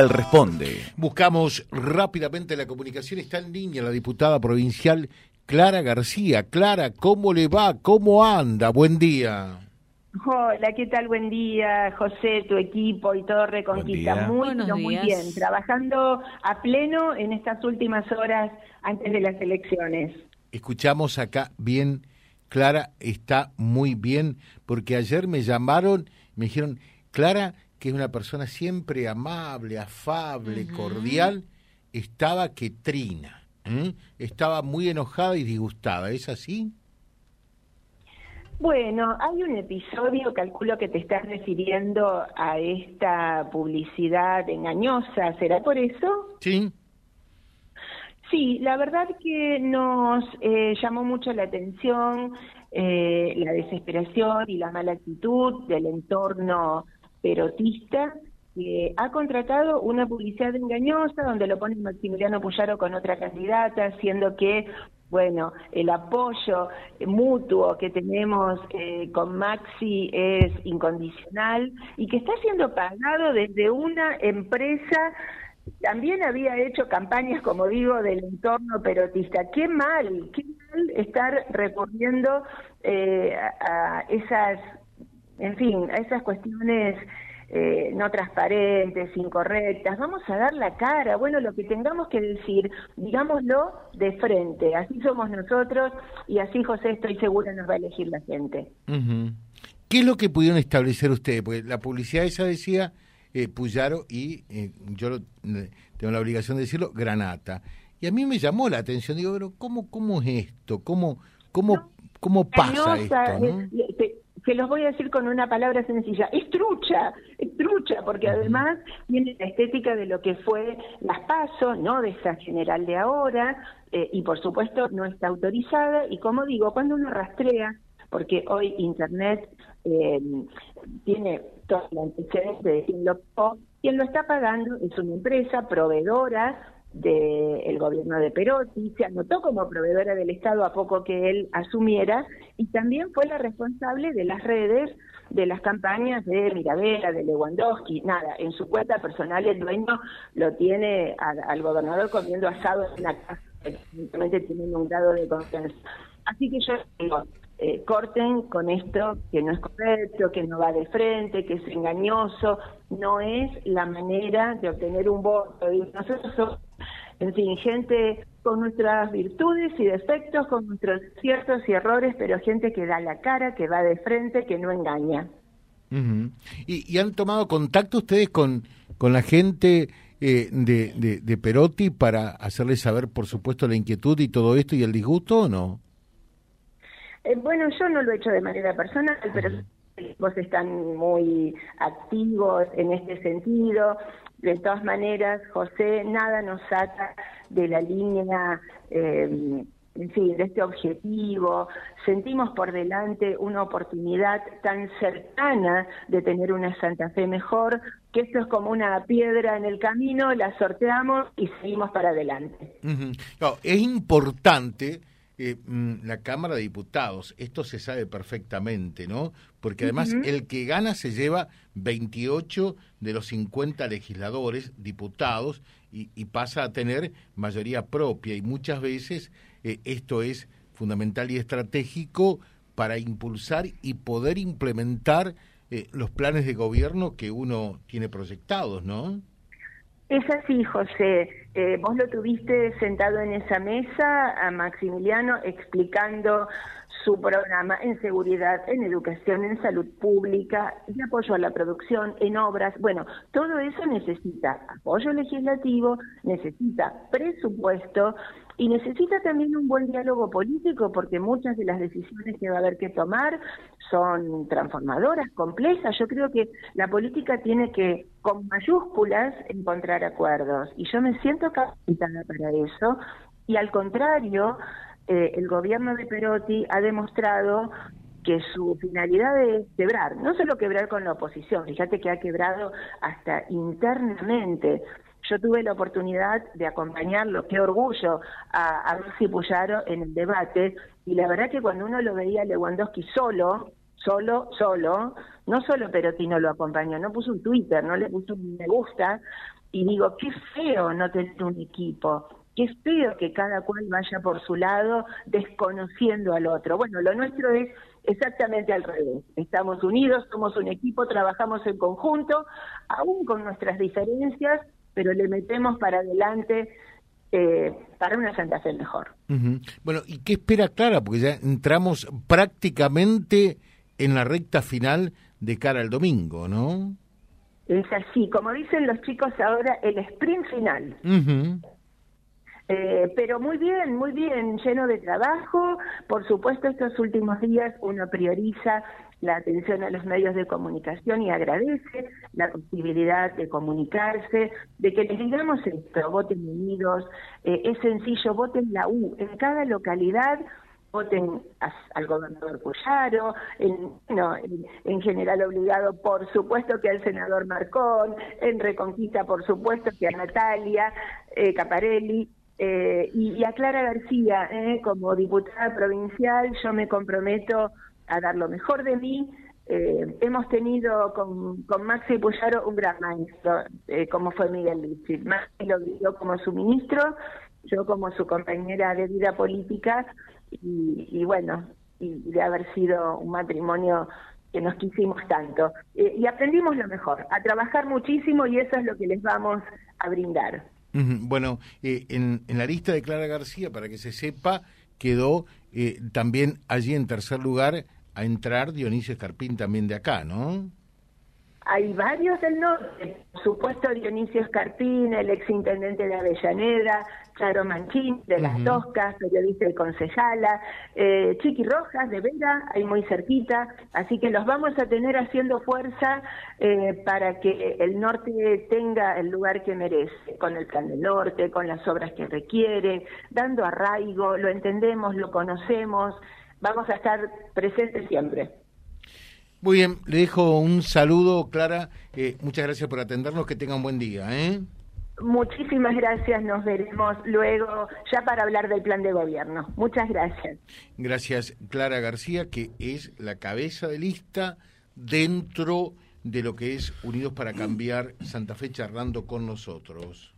Él responde. Buscamos rápidamente la comunicación. Está en línea la diputada provincial Clara García. Clara, ¿cómo le va? ¿Cómo anda? Buen día. Hola, ¿qué tal? Buen día, José, tu equipo y todo Reconquista. Muy, muy bien. Trabajando a pleno en estas últimas horas antes de las elecciones. Escuchamos acá bien, Clara está muy bien, porque ayer me llamaron, me dijeron, Clara, que es una persona siempre amable, afable, cordial, estaba que trina, estaba muy enojada y disgustada, ¿es así? Bueno, hay un episodio, calculo que te estás refiriendo a esta publicidad engañosa, ¿será por eso? Sí. Sí, la verdad que nos eh, llamó mucho la atención eh, la desesperación y la mala actitud del entorno perotista que ha contratado una publicidad engañosa donde lo pone Maximiliano Puyaro con otra candidata, siendo que, bueno, el apoyo mutuo que tenemos eh, con Maxi es incondicional y que está siendo pagado desde una empresa también había hecho campañas, como digo, del entorno perotista. Qué mal, qué mal estar recorriendo eh, a esas en fin, a esas cuestiones eh, no transparentes, incorrectas. Vamos a dar la cara. Bueno, lo que tengamos que decir, digámoslo de frente. Así somos nosotros y así, José, estoy segura nos va a elegir la gente. ¿Qué es lo que pudieron establecer ustedes? Porque la publicidad esa decía eh, Puyaro y eh, yo tengo la obligación de decirlo, Granata. Y a mí me llamó la atención. Digo, pero ¿cómo, cómo es esto? ¿Cómo, cómo, cómo pasa esto? Que los voy a decir con una palabra sencilla, es trucha, es trucha, porque además tiene la estética de lo que fue las pasos, no de esa general de ahora, eh, y por supuesto no está autorizada, y como digo, cuando uno rastrea, porque hoy Internet eh, tiene todo el antecedente de quién lo quien lo está pagando es una empresa proveedora del gobierno de Perotti, se anotó como proveedora del Estado a poco que él asumiera y también fue la responsable de las redes de las campañas de Mirabella, de Lewandowski, nada, en su cuenta personal el dueño lo tiene al, gobernador comiendo asado en la casa, evidentemente teniendo un grado de confianza. Así que yo digo, eh, corten con esto que no es correcto, que no va de frente, que es engañoso, no es la manera de obtener un voto. Nosotros somos en fin, gente con nuestras virtudes y defectos, con nuestros ciertos y errores, pero gente que da la cara, que va de frente, que no engaña. ¿Y, han tomado contacto ustedes con, con la gente eh, de, de, Perotti para hacerles saber, por supuesto, la inquietud y todo esto y el disgusto o no? Eh, bueno, yo no lo he hecho de manera personal, pero vos están muy activos en este sentido. De todas maneras, José, nada nos saca de la línea, eh, en fin, de este objetivo. Sentimos por delante una oportunidad tan cercana de tener una Santa Fe mejor, que esto es como una piedra en el camino, la sorteamos y seguimos para adelante. es importante eh, mm, la Cámara de Diputados. Esto se sabe perfectamente, ¿no? Porque además el que gana se lleva 28 de los 50 legisladores, diputados, y, pasa a tener mayoría propia. Y muchas veces eh, esto es fundamental y estratégico para impulsar y poder implementar eh, los planes de gobierno que uno tiene proyectados, ¿no? Es así, José. Eh, vos lo tuviste sentado en esa mesa a Maximiliano explicando su programa en seguridad, en educación, en salud pública, de apoyo a la producción, en obras. Bueno, todo eso necesita apoyo legislativo, necesita presupuesto y necesita también un buen diálogo político porque muchas de las decisiones que va a haber que tomar son transformadoras, complejas. Yo creo que la política tiene que, con mayúsculas, encontrar acuerdos y yo me siento capacitada para eso y al contrario, eh, el gobierno de Perotti ha demostrado que su finalidad es quebrar, no solo quebrar con la oposición, fíjate que ha quebrado hasta internamente. Yo tuve la oportunidad de acompañarlo, qué orgullo, a, a Puyaro en el debate, y la verdad que cuando uno lo veía Lewandowski solo, solo, solo, no solo Perotino lo acompañó, no puso un Twitter, no le puso un me gusta, y digo, qué feo no tener un equipo, qué feo que cada cual vaya por su lado desconociendo al otro. Bueno, lo nuestro es exactamente al revés. Estamos unidos, somos un equipo, trabajamos en conjunto, aún con nuestras diferencias, pero le metemos para adelante eh, para una Santa Fe mejor. Bueno, ¿y qué espera Clara? Porque ya entramos prácticamente en la recta final de cara al domingo, ¿no? Es así, como dicen los chicos ahora, el sprint final. Eh, pero muy bien, muy bien, lleno de trabajo. Por supuesto, estos últimos días uno prioriza la atención a los medios de comunicación y agradece la posibilidad de comunicarse, de que les digamos esto, voten unidos, eh, es sencillo, voten la U. En cada localidad voten al gobernador Puyaro, en, no, en, general obligado por supuesto que al senador Marcón, en Reconquista por supuesto que a Natalia eh, Caparelli, eh, y, a Clara García, eh, como diputada provincial, yo me comprometo a dar lo mejor de mí. Eh, hemos tenido con, con Maxi Puyaro un gran maestro, como fue Miguel Lichit. Maxi lo vivió como su ministro, yo como su compañera de vida política, y, bueno, y de haber sido un matrimonio que nos quisimos tanto. y aprendimos lo mejor, a trabajar muchísimo y eso es lo que les vamos a brindar. Bueno, eh, en, la lista de Clara García, para que se sepa, quedó eh, también allí en tercer lugar a entrar Dionisio Escarpín también de acá, ¿no? Hay varios del norte, por supuesto Dionisio Escarpín, el exintendente de Avellaneda, Charo Manchín de Las Toscas, periodista y concejala, eh, Chiqui Rojas de Vera, ahí muy cerquita, así que los vamos a tener haciendo fuerza eh, para que el norte tenga el lugar que merece, con el plan del norte, con las obras que requiere, dando arraigo, lo entendemos, lo conocemos, vamos a estar presentes siempre. Muy bien, le dejo un saludo, Clara. Eh, muchas gracias por atendernos. Que tenga un buen día. ¿eh? Muchísimas gracias. Nos veremos luego ya para hablar del plan de gobierno. Muchas gracias. Gracias, Clara García, que es la cabeza de lista dentro de lo que es Unidos para Cambiar Santa Fe charlando con nosotros